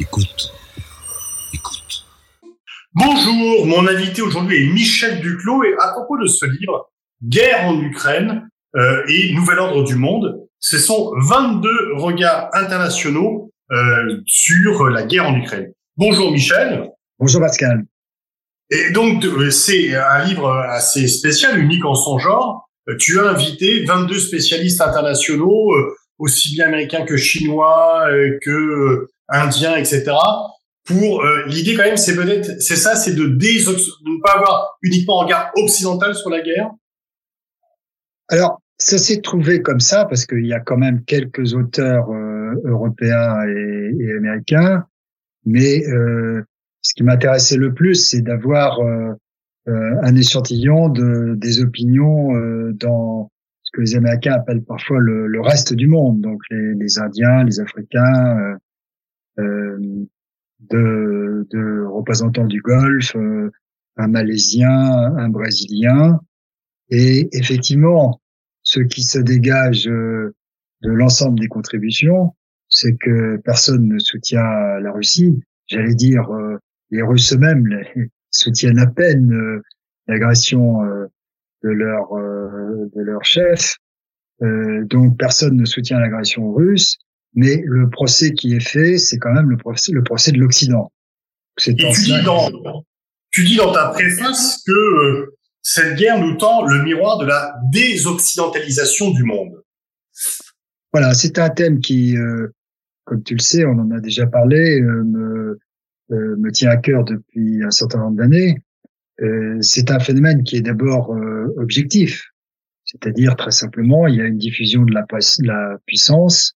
Écoute. Écoute. Bonjour, mon invité aujourd'hui est Michel Duclos et à propos de ce livre, Guerre en Ukraine euh, et Nouvel ordre du monde, ce sont 22 regards internationaux euh, sur la guerre en Ukraine. Bonjour Michel. Bonjour Pascal. Et donc euh, c'est un livre assez spécial, unique en son genre. Tu as invité 22 spécialistes internationaux, aussi bien américains que chinois, que indiens, etc. Pour l'idée quand même, c'est peut-être, c'est ça, c'est de, de ne pas avoir uniquement un regard occidental sur la guerre. Alors, ça s'est trouvé comme ça parce qu'il y a quand même quelques auteurs européens et, américains, mais euh, ce qui m'intéressait le plus, c'est d'avoir euh, euh, un échantillon de, des opinions euh, dans ce que les Américains appellent parfois le, le reste du monde, donc les, les Indiens, les Africains, euh, de, de, représentants du Golfe, un Malaisien, un Brésilien, et effectivement, ce qui se dégage de l'ensemble des contributions, c'est que personne ne soutient la Russie. J'allais dire, les Russes eux-mêmes soutiennent à peine euh, l'agression euh, de leur euh, de leur chef. donc personne ne soutient l'agression russe, mais le procès qui est fait, c'est quand même le procès, le procès de l'Occident. Tu dis, dans, tu dis dans ta préface que cette guerre nous tend le miroir de la désoccidentalisation du monde. Voilà, c'est un thème qui, comme tu le sais, on en a déjà parlé, me, euh, me tient à cœur depuis un certain nombre d'années. Euh, c'est un phénomène qui est d'abord euh, objectif, c'est-à-dire très simplement, il y a une diffusion de la, de la puissance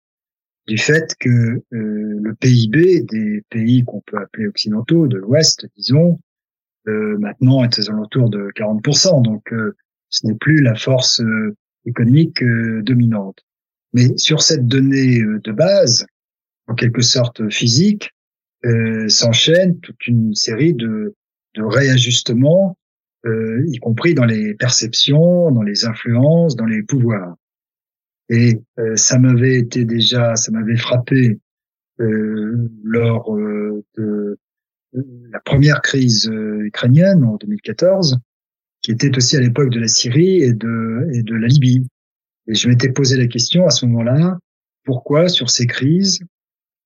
du fait que le PIB des pays qu'on peut appeler occidentaux, de l'Ouest, disons, maintenant est aux alentours de 40%. Donc, ce n'est plus la force économique dominante. Mais sur cette donnée de base, en quelque sorte physique, euh, s'enchaîne toute une série de, de réajustements, euh, y compris dans les perceptions, dans les influences, dans les pouvoirs. Et euh, ça m'avait été déjà, ça m'avait frappé euh, lors euh, de la première crise ukrainienne en 2014, qui était aussi à l'époque de la Syrie et de, la Libye. Et je m'étais posé la question à ce moment-là, pourquoi sur ces crises,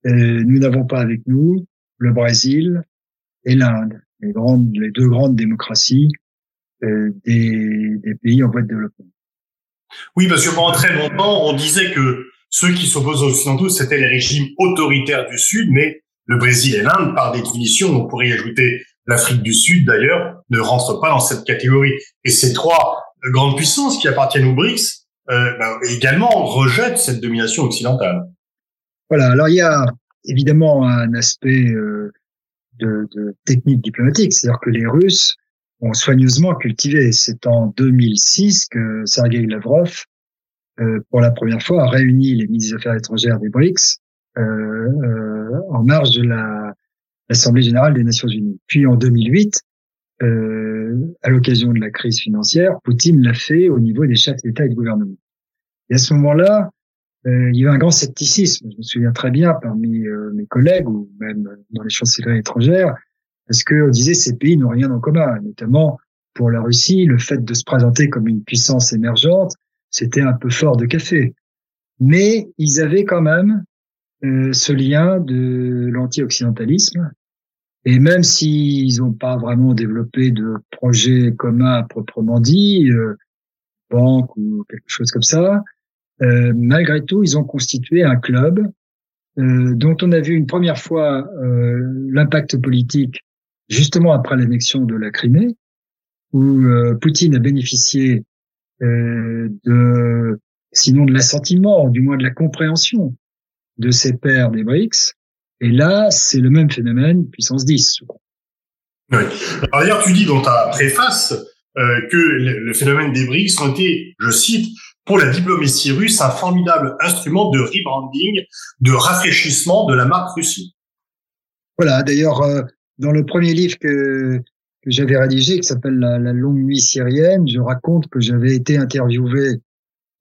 nous n'avons pas avec nous le Brésil et l'Inde, les, deux grandes démocraties des pays en voie de développement. Oui, parce que pendant très longtemps, on disait que ceux qui s'opposent aux Occidentaux, c'était les régimes autoritaires du Sud, mais le Brésil et l'Inde, par définition, on pourrait y ajouter l'Afrique du Sud d'ailleurs, ne rentrent pas dans cette catégorie. Et ces trois grandes puissances qui appartiennent aux BRICS euh, bah, également rejettent cette domination occidentale. Voilà, alors il y a évidemment un aspect euh, de, de, technique diplomatique, c'est-à-dire que les Russes ont soigneusement cultivé. C'est en 2006 que Sergei Lavrov, euh, pour la première fois, a réuni les ministres des Affaires étrangères des BRICS euh, euh, en marge de la l'Assemblée générale des Nations unies. Puis en 2008, euh, à l'occasion de la crise financière, Poutine l'a fait au niveau des chefs d'État et de gouvernement. Et à ce moment-là, euh, il y a eu un grand scepticisme. Je me souviens très bien parmi euh, mes collègues ou même dans les chancelleries étrangères, parce qu'on disait ces pays n'ont rien en commun, notamment pour la Russie, le fait de se présenter comme une puissance émergente, c'était un peu fort de café. Mais ils avaient quand même euh, ce lien de l'anti-occidentalisme. Et même s'ils n'ont pas vraiment développé de projet commun proprement dit, euh, banque ou quelque chose comme ça, euh, malgré tout, ils ont constitué un club euh, dont on a vu une première fois euh, l'impact politique justement après l'annexion de la Crimée, où Poutine a bénéficié de, sinon de l'assentiment, du moins de la compréhension de ses pairs des BRICS. Et là, c'est le même phénomène, puissance 10. Oui. D'ailleurs, tu dis dans ta préface que le phénomène des BRICS ont été, je cite, pour la diplomatie russe un formidable instrument de rebranding, de rafraîchissement de la marque Russie. Voilà, d'ailleurs, euh, dans le premier livre que, que j'avais rédigé, qui s'appelle la, longue nuit syrienne, je raconte que j'avais été interviewé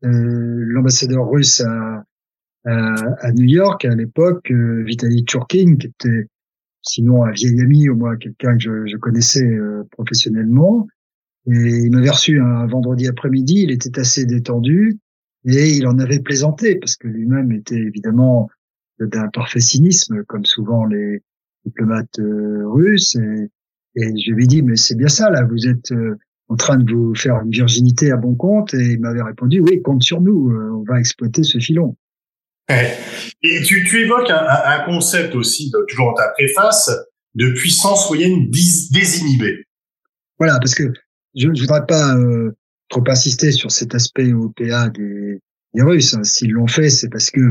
euh, l'ambassadeur russe à, à New York à l'époque euh, Vitaly Churkin, qui était sinon un vieil ami, au moins quelqu'un que je, je connaissais euh, professionnellement. Et il m'avait reçu un vendredi après-midi, il était assez détendu et il en avait plaisanté parce que lui-même était évidemment d'un parfait cynisme, comme souvent les diplomates euh, russes. Et, et, je lui ai dit, mais c'est bien ça, là, vous êtes en train de vous faire une virginité à bon compte. Et il m'avait répondu, oui, compte sur nous, on va exploiter ce filon. Et tu, tu évoques un, un, concept aussi, toujours dans ta préface, de puissance moyenne désinhibée. Voilà, parce que je ne voudrais pas euh, trop insister sur cet aspect OPA des, des Russes. Hein. S'ils l'ont fait, c'est parce que,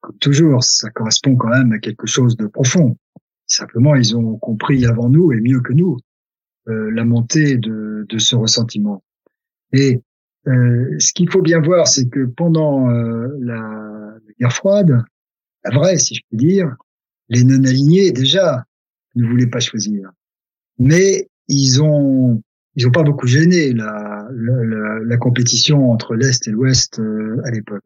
comme toujours, ça correspond quand même à quelque chose de profond. Simplement, ils ont compris avant nous et mieux que nous euh, la montée de, de, ce ressentiment. Et euh, ce qu'il faut bien voir, c'est que pendant euh, la guerre froide, la vraie, si je puis dire, les non-alignés, déjà, ne voulaient pas choisir. Mais ils ont, ils ont pas beaucoup gêné la, la, la compétition entre l'Est et l'Ouest euh, à l'époque.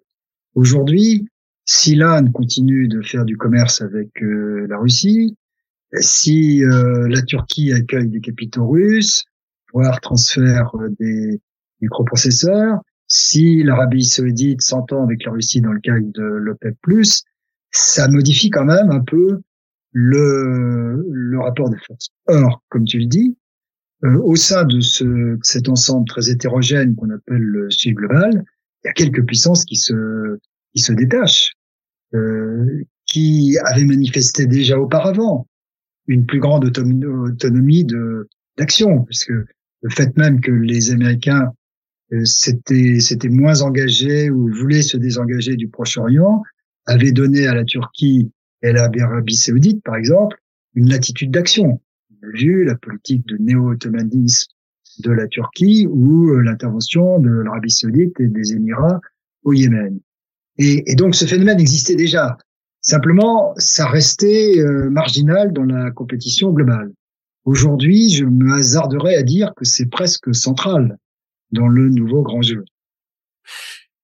Aujourd'hui, si l'Inde continue de faire du commerce avec euh, la Russie, si euh, la Turquie accueille des capitaux russes, voire transfère des microprocesseurs, si l'Arabie saoudite s'entend avec la Russie dans le cadre de l'OPEP+, ça modifie quand même un peu le, le rapport des forces. Or, comme tu le dis, euh, au sein de, ce, cet ensemble très hétérogène qu'on appelle le Sud global, il y a quelques puissances qui se, qui se détachent, euh, qui avaient manifesté déjà auparavant une plus grande autonomie d'action, puisque le fait même que les Américains euh, c'était moins engagé ou voulait se désengager du Proche-Orient, avait donné à la Turquie et à l'Arabie Saoudite, par exemple, une latitude d'action. On a vu la politique de néo-ottomanisme de la Turquie ou euh, l'intervention de l'Arabie Saoudite et des Émirats au Yémen. Et, donc ce phénomène existait déjà. Simplement, ça restait euh, marginal dans la compétition globale. Aujourd'hui, je me hasarderais à dire que c'est presque central dans le nouveau grand jeu.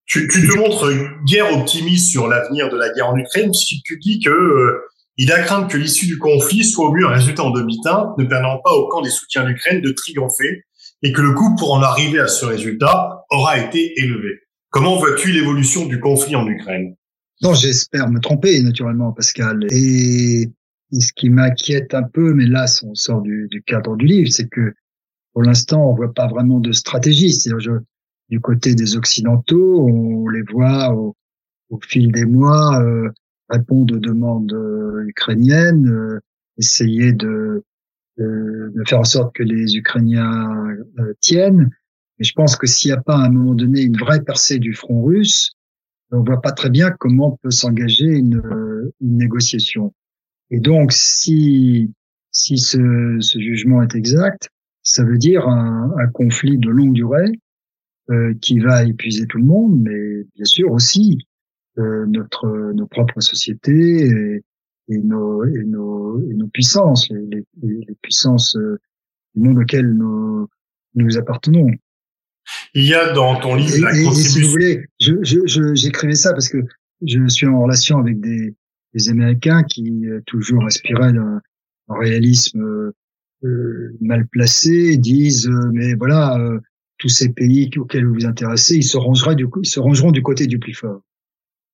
Tu, te montres guère optimiste sur l'avenir de la guerre en Ukraine si tu dis que euh, il a crainte que l'issue du conflit soit au mieux un résultat en demi-teinte, ne permettant pas au camp des soutiens d'Ukraine de triompher et que le coût pour en arriver à ce résultat aura été élevé. Comment vois-tu l'évolution du conflit en Ukraine? Non, j'espère me tromper naturellement, Pascal. Et, ce qui m'inquiète un peu, mais là, on sort du, cadre du livre, c'est que pour l'instant, on voit pas vraiment de stratégie. C'est-à-dire, du côté des Occidentaux, on les voit au, fil des mois euh, répondre aux demandes euh, ukrainiennes, euh, essayer de, de, faire en sorte que les Ukrainiens euh, tiennent. Mais je pense que s'il n'y a pas à un moment donné une vraie percée du front russe, on voit pas très bien comment peut s'engager une, une négociation. Et donc, si si ce, ce jugement est exact, ça veut dire un, un conflit de longue durée euh, qui va épuiser tout le monde, mais bien sûr aussi euh, notre nos propres sociétés et, nos, et, nos, et nos puissances, les, les, les puissances euh, du monde auquel nous, nous appartenons. Il y a dans ton livre la contribution. si vous voulez, je, j'écrivais ça parce que je suis en relation avec des, des Américains qui euh, toujours aspiraient d'un réalisme euh, mal placés disent euh, mais voilà euh, tous ces pays auxquels vous vous intéressez ils se rangeraient du coup ils se rangeront du côté du plus fort.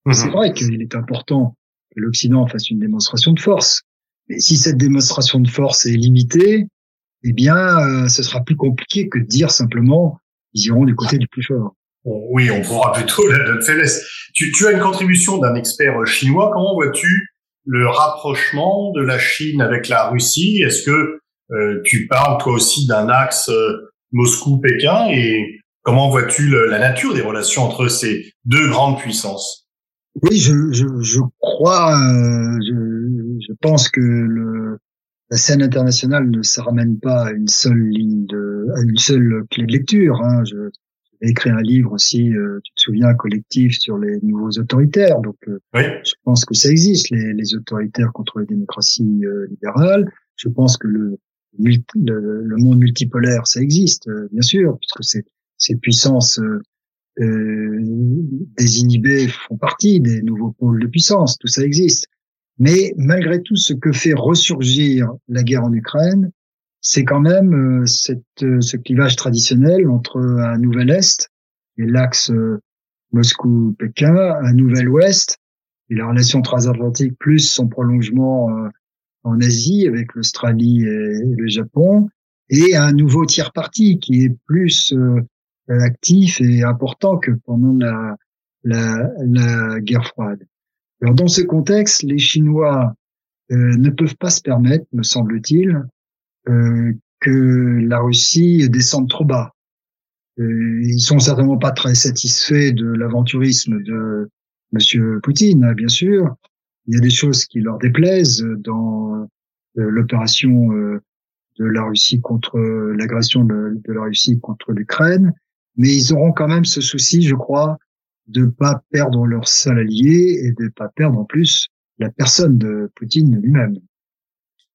Mhm. C'est vrai qu'il est important que l'Occident fasse une démonstration de force, mais si cette démonstration de force est limitée, eh bien ce sera plus compliqué que de dire simplement ils iront du côté du plus fort. Oui, on pourra plutôt la, la faiblesse. Tu, tu as une contribution d'un expert chinois. Comment vois-tu le rapprochement de la Chine avec la Russie? Est-ce que euh, tu parles toi aussi d'un axe euh, Moscou-Pékin? Et comment vois-tu la nature des relations entre ces deux grandes puissances? Oui, je, je, je crois, euh, je, je, pense que le, la scène internationale ne se ramène pas à une seule ligne de, à une seule clé de lecture. Hein. Je, j'ai écrit un livre aussi, euh, tu te souviens, collectif sur les nouveaux autoritaires. Donc, oui. je pense que ça existe, les, les autoritaires contre les démocraties libérales. Je pense que le, le, monde multipolaire, ça existe, euh, bien sûr, puisque c'est ces puissances euh, euh, des inhibés font partie des nouveaux pôles de puissance, tout ça existe. Mais malgré tout, ce que fait ressurgir la guerre en Ukraine, c'est quand même euh, cette, euh, ce clivage traditionnel entre un nouvel Est et l'axe euh, Moscou-Pékin, un nouvel Ouest et la relation transatlantique plus son prolongement en Asie avec l'Australie et le Japon, et un nouveau tiers parti qui est plus actif et important que pendant la, la, la guerre froide. Alors dans ce contexte, les Chinois euh, ne peuvent pas se permettre, me semble-t-il, euh, que la Russie descende trop bas. Euh, ils sont certainement pas très satisfaits de l'aventurisme de Monsieur Poutine, hein, bien sûr. Il y a des choses qui leur déplaisent dans euh, l'opération euh, de la Russie contre l'agression de, de, la Russie contre l'Ukraine, mais ils auront quand même ce souci, je crois, de pas perdre leur seul allié et de pas perdre en plus la personne de Poutine lui-même.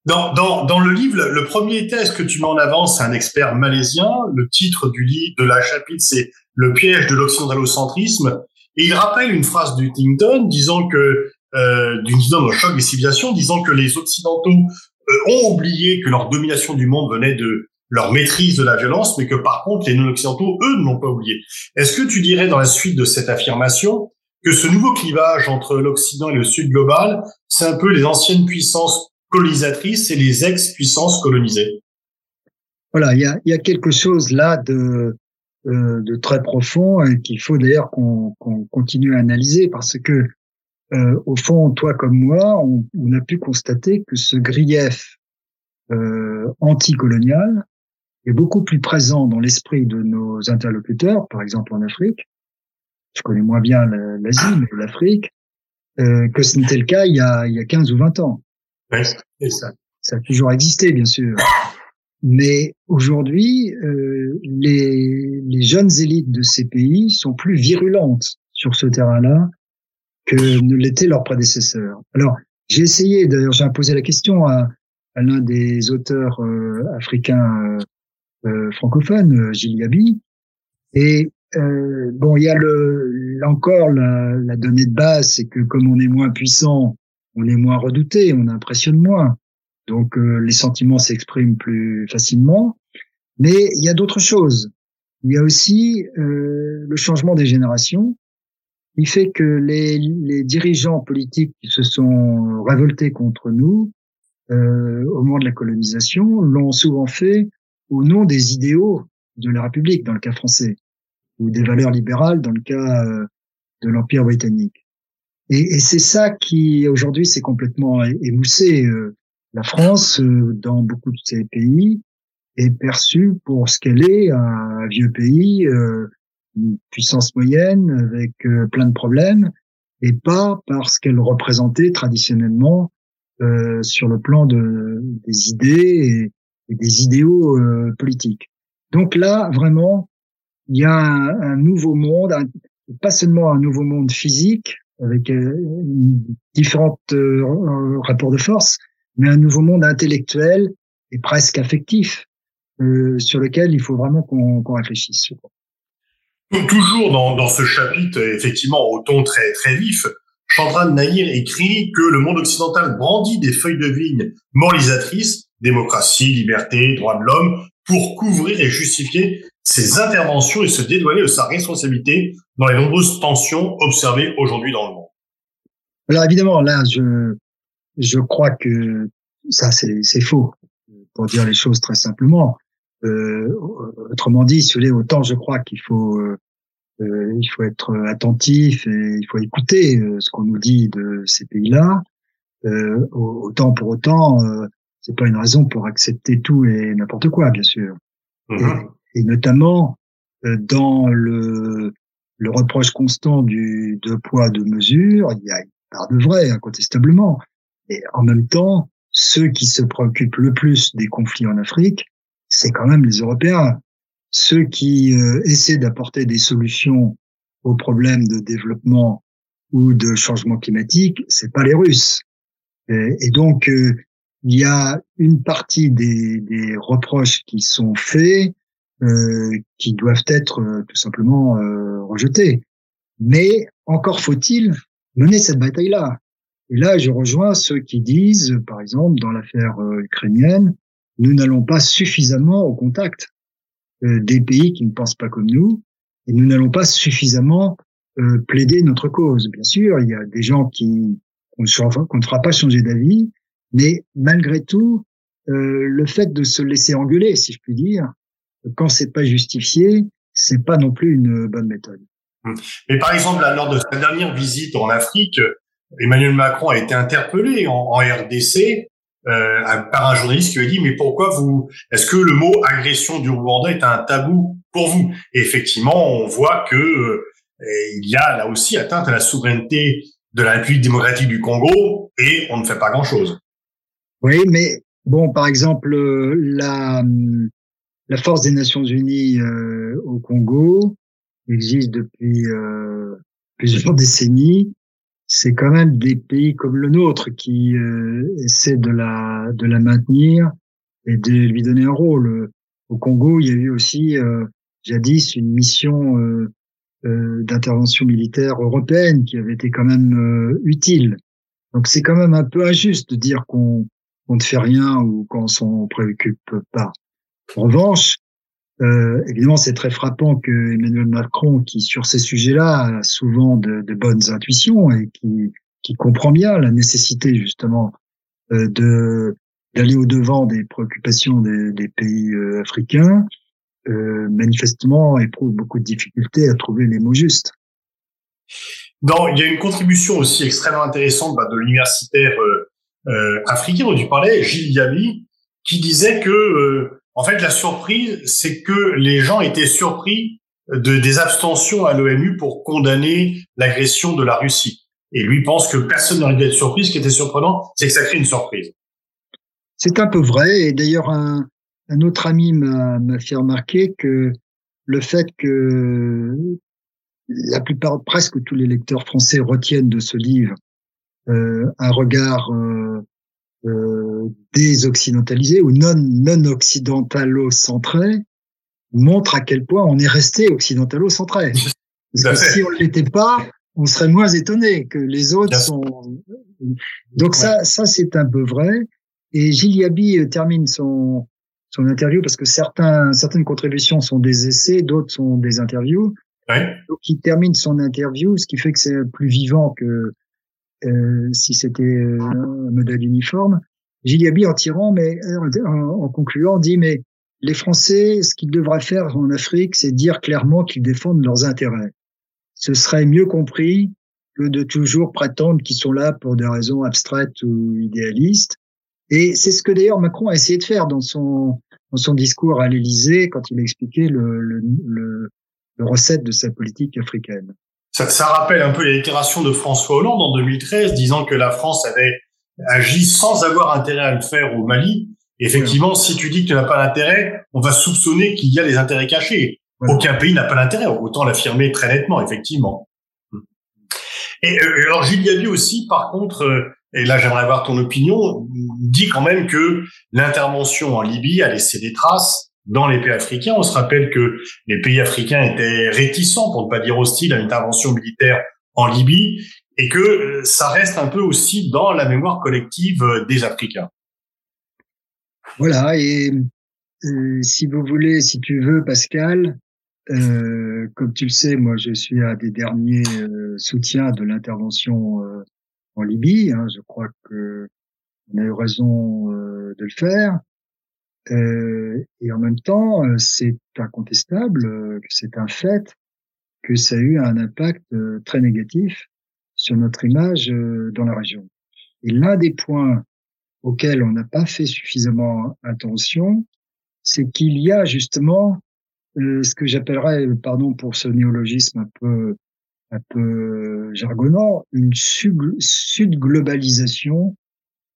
Dans, dans, dans le livre, le premier test que tu mets en avant, c'est un expert malaisien. Le titre du livre, de la chapitre, c'est Le piège de l'occidentalocentrisme. Et il rappelle une phrase du disant que, euh, d'une choc des civilisations, disant que les Occidentaux euh, ont oublié que leur domination du monde venait de leur maîtrise de la violence, mais que par contre, les non-occidentaux, eux, ne l'ont pas oublié. Est-ce que tu dirais dans la suite de cette affirmation que ce nouveau clivage entre l'Occident et le Sud global, c'est un peu les anciennes puissances colonisatrices et les ex-puissances colonisées? Voilà, il y a, y a, quelque chose là de, euh, de très profond et qu'il faut d'ailleurs qu'on continue à analyser parce que, euh, au fond, toi comme moi, on, on, a pu constater que ce grief euh, anticolonial est beaucoup plus présent dans l'esprit de nos interlocuteurs, par exemple en Afrique. Je connais moins bien l'Asie, mais l'Afrique, euh, que ce n'était le cas il y, a, il y a 15 ou 20 ans. ça, ça a toujours existé, bien sûr. Mais aujourd'hui, euh, les, les jeunes élites de ces pays sont plus virulentes sur ce terrain-là que ne l'étaient leurs prédécesseurs. Alors, j'ai essayé, d'ailleurs, j'ai posé la question à, à l'un des auteurs euh, africains euh, francophone, euh, Gilles Gabi. Et euh, bon, il y a le, encore la, la donnée de base, c'est que comme on est moins puissant, on est moins redouté, on impressionne moins. Donc les sentiments s'expriment plus facilement. Mais il y a d'autres choses. Il y a aussi euh, le changement des générations. Il fait que les, les, dirigeants politiques qui se sont révoltés contre nous euh, au moment de la colonisation l'ont souvent fait au nom des idéaux de la République dans le cas français, ou des valeurs libérales dans le cas euh, de l'Empire britannique. Et, et c'est ça qui aujourd'hui s'est complètement émoussé. Euh, la France, euh, dans beaucoup de ces pays, est perçue pour ce qu'elle est, un vieux pays, une puissance moyenne avec plein de problèmes, et pas parce qu'elle représentait traditionnellement euh, sur le plan de, des idées des idéaux euh, politiques. Donc là, vraiment, il y a un, nouveau monde, pas seulement un nouveau monde physique avec euh, différents euh, rapports de force, mais un nouveau monde intellectuel et presque affectif sur lequel il faut vraiment qu'on réfléchisse. Toujours dans, ce chapitre, effectivement, au ton très très vif, Chandran Nahir écrit que le monde occidental brandit des feuilles de vigne moralisatrices démocratie, liberté, droits de l'homme, pour couvrir et justifier ses interventions et se dédouaner de sa responsabilité dans les nombreuses tensions observées aujourd'hui dans le monde. Alors évidemment, là, je, je crois que ça, c'est faux, pour dire les choses très simplement. Euh, autrement dit, si vous autant je crois qu'il faut, euh, euh, il faut être attentif et il faut écouter euh, ce qu'on nous dit de ces pays-là. Euh, autant pour autant, c'est pas une raison pour accepter tout et n'importe quoi, bien sûr. Mm-hmm. Et, notamment euh, dans le, le reproche constant du deux poids deux mesures, il y a une part de vrai incontestablement. Et en même temps, ceux qui se préoccupent le plus des conflits en Afrique, c'est quand même les Européens. Ceux qui euh, essaient d'apporter des solutions aux problèmes de développement ou de changement climatique, c'est pas les Russes. Et, et donc, euh, il y a une partie des, des reproches qui sont faits euh, qui doivent être euh, tout simplement euh, rejetés. Mais encore faut-il mener cette bataille-là. Et là, je rejoins ceux qui disent, par exemple, dans l'affaire ukrainienne, nous n'allons pas suffisamment au contact des pays qui ne pensent pas comme nous, et nous n'allons pas suffisamment plaider notre cause. Bien sûr, il y a des gens qui qu'on ne fera pas changer d'avis, mais malgré tout, euh, le fait de se laisser engueuler, si je puis dire, quand c'est pas justifié, c'est pas non plus une bonne méthode. Mais par exemple, lors de sa dernière visite en Afrique, Emmanuel Macron a été interpellé en, RDC euh, par un journaliste qui lui a dit mais pourquoi vous est-ce que le mot agression du Rwanda est un tabou pour vous? Et effectivement, on voit que euh, il y a là aussi atteinte à la souveraineté de la République démocratique du Congo et on ne fait pas grand-chose. Oui, mais bon, par exemple, euh, la, la force des Nations Unies euh, au Congo existe depuis euh, plusieurs décennies. C'est quand même des pays comme le nôtre qui essaient de la de la maintenir et de lui donner un rôle. Au Congo, il y a eu aussi jadis une mission d'intervention militaire européenne qui avait été quand même utile. Donc c'est quand même un peu injuste de dire qu'on on ne fait rien ou qu'on s'en préoccupe pas. En revanche, euh, évidemment, c'est très frappant que Emmanuel Macron, qui sur ces sujets-là a souvent de, bonnes intuitions et qui, comprend bien la nécessité justement euh, d'aller au devant des préoccupations des, pays euh, africains, manifestement éprouve beaucoup de difficultés à trouver les mots justes. Non, il y a une contribution aussi extrêmement intéressante bah, de l'universitaire africain dont tu parlais, Gilles qui disait que euh, en fait la surprise, c'est que les gens étaient surpris de des abstentions à l'ONU pour condamner l'agression de la Russie. Et lui pense que personne n'aurait dû être surpris. Ce qui était surprenant, c'est que ça crée une surprise. C'est un peu vrai. Et d'ailleurs, un, un autre ami m'a fait remarquer que le fait que la plupart, presque tous les lecteurs français retiennent de ce livre euh, un regard euh, euh, désoccidentalisé ou non non occidentalo-centré montre à quel point on est resté occidentalo-centré. Parce que si on ne l'était pas, on serait moins étonné que les autres sont. Donc ça, ça c'est un peu vrai. Et Gilles Yabi termine son son interview parce que certains certaines contributions sont des essais, d'autres sont des interviews. Ouais. Donc il termine son interview, ce qui fait que c'est plus vivant que euh, si c'était euh, un modèle uniforme. Giliabi en tirant, mais euh, en, concluant, dit mais les Français, ce qu'ils devraient faire en Afrique, c'est dire clairement qu'ils défendent leurs intérêts. Ce serait mieux compris que de toujours prétendre qu'ils sont là pour des raisons abstraites ou idéalistes. Et c'est ce que d'ailleurs Macron a essayé de faire dans son dans son discours à l'Élysée quand il a expliqué le, le, le recette de sa politique africaine. Ça, ça, rappelle un peu les déclarations de François Hollande en 2013, disant que la France avait agi sans avoir intérêt à le faire au Mali. effectivement, si tu dis que tu n'as pas d'intérêt, on va soupçonner qu'il y a des intérêts cachés. Aucun pays n'a pas d'intérêt, autant l'affirmer très nettement, effectivement. Et euh, alors Gilles Gabi aussi, par contre, euh, et là j'aimerais avoir ton opinion, dit quand même que l'intervention en Libye a laissé des traces dans les pays africains. On se rappelle que les pays africains étaient réticents, pour ne pas dire hostiles, à une intervention militaire en Libye, et que euh, ça reste un peu aussi dans la mémoire collective euh, des Africains. Voilà, et euh, si vous voulez, si tu veux, Pascal, euh, comme tu le sais, moi je suis un des derniers soutiens de l'intervention en Libye. Hein, je crois que on a eu raison de le faire. Euh, et en même temps, euh, c'est incontestable, euh, c'est un fait que ça a eu un impact très négatif sur notre image dans la région. Et l'un des points auxquels on n'a pas fait suffisamment attention, c'est qu'il y a justement ce que j'appellerais, pardon pour ce néologisme un peu un peu jargonnant, une sud-globalisation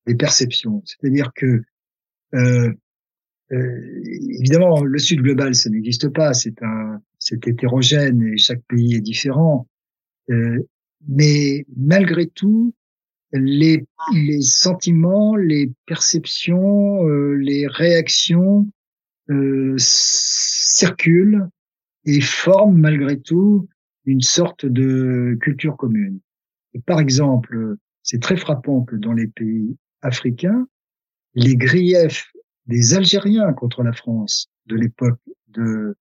des perceptions. C'est-à-dire que euh, évidemment, le Sud global, ça n'existe pas. C'est un, c'est hétérogène et chaque pays est différent. Euh, mais malgré tout, les, les sentiments, les perceptions, euh, les réactions euh, circulent et forment malgré tout une sorte de culture commune. Par exemple, c'est très frappant que dans les pays africains, les griefs des Algériens contre la France de l'époque de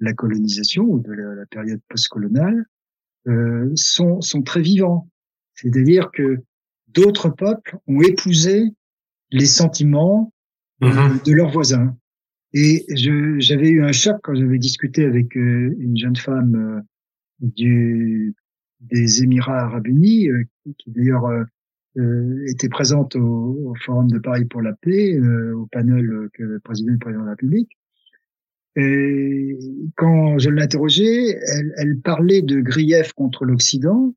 la colonisation ou de la, période postcoloniale euh, sont, sont très vivants. C'est-à-dire que d'autres peuples ont épousé les sentiments mm-hmm. de leurs voisins. Et j'avais eu un choc quand j'avais discuté avec euh, une jeune femme euh, du, des Émirats arabes unis, euh, qui d'ailleurs euh, était présente au, au, Forum de Paris pour la paix, au panel que et le président de la République. Et quand je l'interrogeais, elle, elle, parlait de griefs contre l'Occident.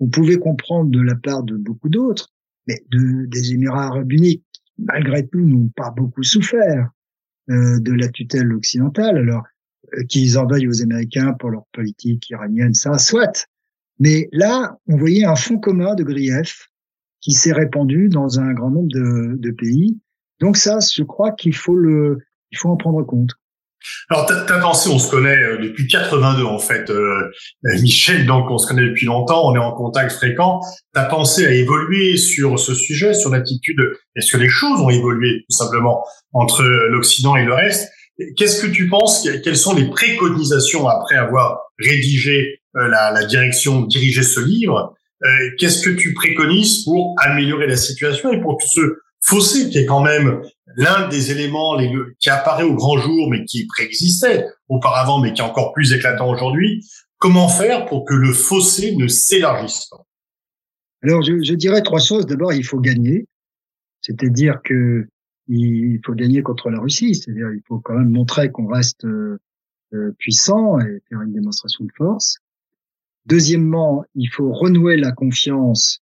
On pouvait comprendre de la part de beaucoup d'autres, mais de, des Émirats arabes unis, malgré tout, n'ont pas beaucoup souffert euh, de la tutelle occidentale. Alors, euh, qu'ils en veuillent aux Américains pour leur politique iranienne, ça soit. Mais là, on voyait un fond commun de griefs qui s'est répandu dans un grand nombre de, pays. Donc ça, je crois qu'il faut le, il faut en prendre compte. Alors, ta pensé, on se connaît euh, depuis 82 en fait, euh, euh, Michel, donc on se connaît depuis longtemps, on est en contact fréquent. Ta pensée a évolué sur ce sujet, sur l'attitude? Est-ce que les choses ont évolué tout simplement entre l'Occident et le reste? Qu'est-ce que tu penses? Quelles sont les préconisations après avoir rédigé la direction, dirigé ce livre? Qu'est-ce que tu préconises pour améliorer la situation et pour tout ce fossé qui est quand même l'un des éléments qui apparaît au grand jour, mais qui préexistait auparavant, mais qui est encore plus éclatant aujourd'hui. Comment faire pour que le fossé ne s'élargisse pas? Alors, je, je, dirais trois choses. D'abord, il faut gagner, c'est-à-dire que il faut gagner contre la Russie, c'est-à-dire il faut quand même montrer qu'on reste euh, euh, puissant et faire une démonstration de force. Deuxièmement, il faut renouer la confiance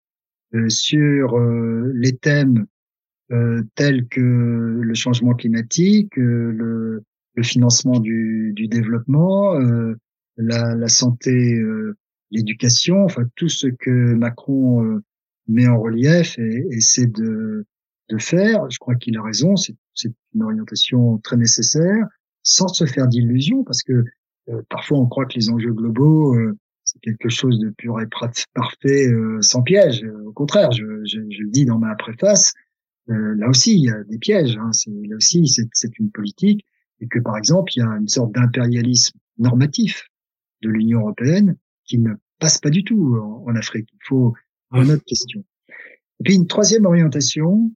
euh, sur euh, les thèmes euh, tels que le changement climatique, euh, le, le, financement du, du développement, euh, la, la, santé, l'éducation, enfin tout ce que Macron met en relief et essaie de, de faire. Je crois qu'il a raison, c'est une orientation très nécessaire, sans se faire d'illusions, parce que parfois on croit que les enjeux globaux, c'est quelque chose de pur et parfait, sans piège. Au contraire, je, je, je, le dis dans ma préface, euh, là aussi, il y a des pièges. Hein. Là aussi, c'est une politique. Et que, par exemple, il y a une sorte d'impérialisme normatif de l'Union européenne qui ne passe pas du tout en, Afrique. Il faut une autre question. Et puis, une troisième orientation,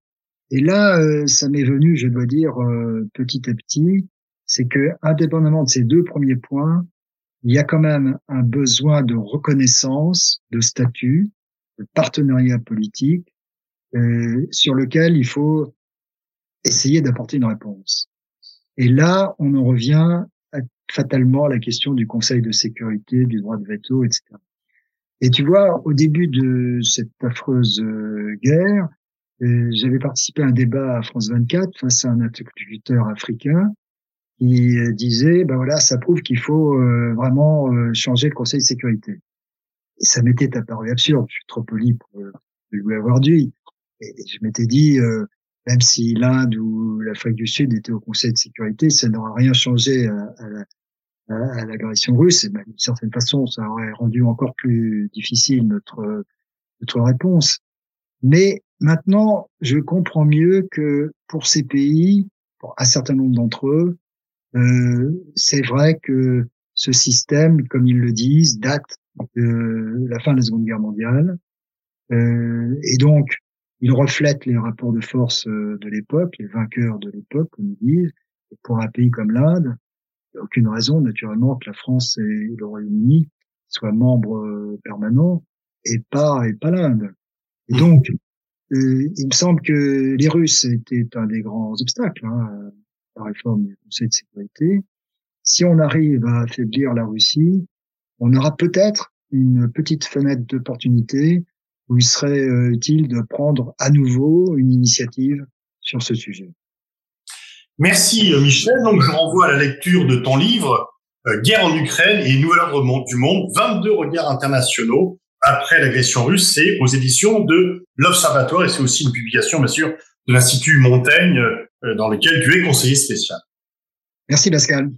et là, euh, ça m'est venu, je dois dire, euh, petit à petit, c'est que, indépendamment de ces deux premiers points, il y a quand même un besoin de reconnaissance, de statut, de partenariat politique euh, sur lequel il faut essayer d'apporter une réponse. Et là, on en revient fatalement à la question du Conseil de sécurité, du droit de veto, etc. Et tu vois, au début de cette affreuse euh, guerre, euh, j'avais participé à un débat à France 24 face à un interlocuteur africain qui disait, ben voilà, ça prouve qu'il faut vraiment changer le Conseil de sécurité. Et ça m'était apparu absurde. Je suis trop poli pour lui avoir dit. Et, je m'étais dit, euh, même si l'Inde ou l'Afrique du Sud étaient au Conseil de sécurité, ça n'aurait rien changé à, à l'agression russe. Et ben, d'une certaine façon, ça aurait rendu encore plus difficile notre, notre réponse. Mais maintenant, je comprends mieux que pour ces pays, pour un certain nombre d'entre eux, euh, c'est vrai que ce système, comme ils le disent, date de la fin de la Seconde Guerre mondiale. Euh, et donc, il reflète les rapports de force euh, de l'époque, les vainqueurs de l'époque, comme ils disent. Et pour un pays comme l'Inde, il n'y a aucune raison, naturellement, que la France et le Royaume-Uni soient membres euh, permanents et pas, et pas l'Inde. Et donc, euh, il me semble que les Russes étaient un des grands obstacles hein, la réforme du Conseil de sécurité. Si on arrive à affaiblir la Russie, on aura peut-être une petite fenêtre d'opportunité où il serait euh, utile de prendre à nouveau une initiative sur ce sujet. Merci euh, Michel. Donc je renvoie à la lecture de ton livre euh, Guerre en Ukraine et Nouvel ordre du monde, 22 regards internationaux après l'agression russe. C'est aux éditions de l'Observatoire et c'est aussi une publication bien sûr de l'Institut Montaigne dans lequel tu es conseiller spécial. Merci Pascal.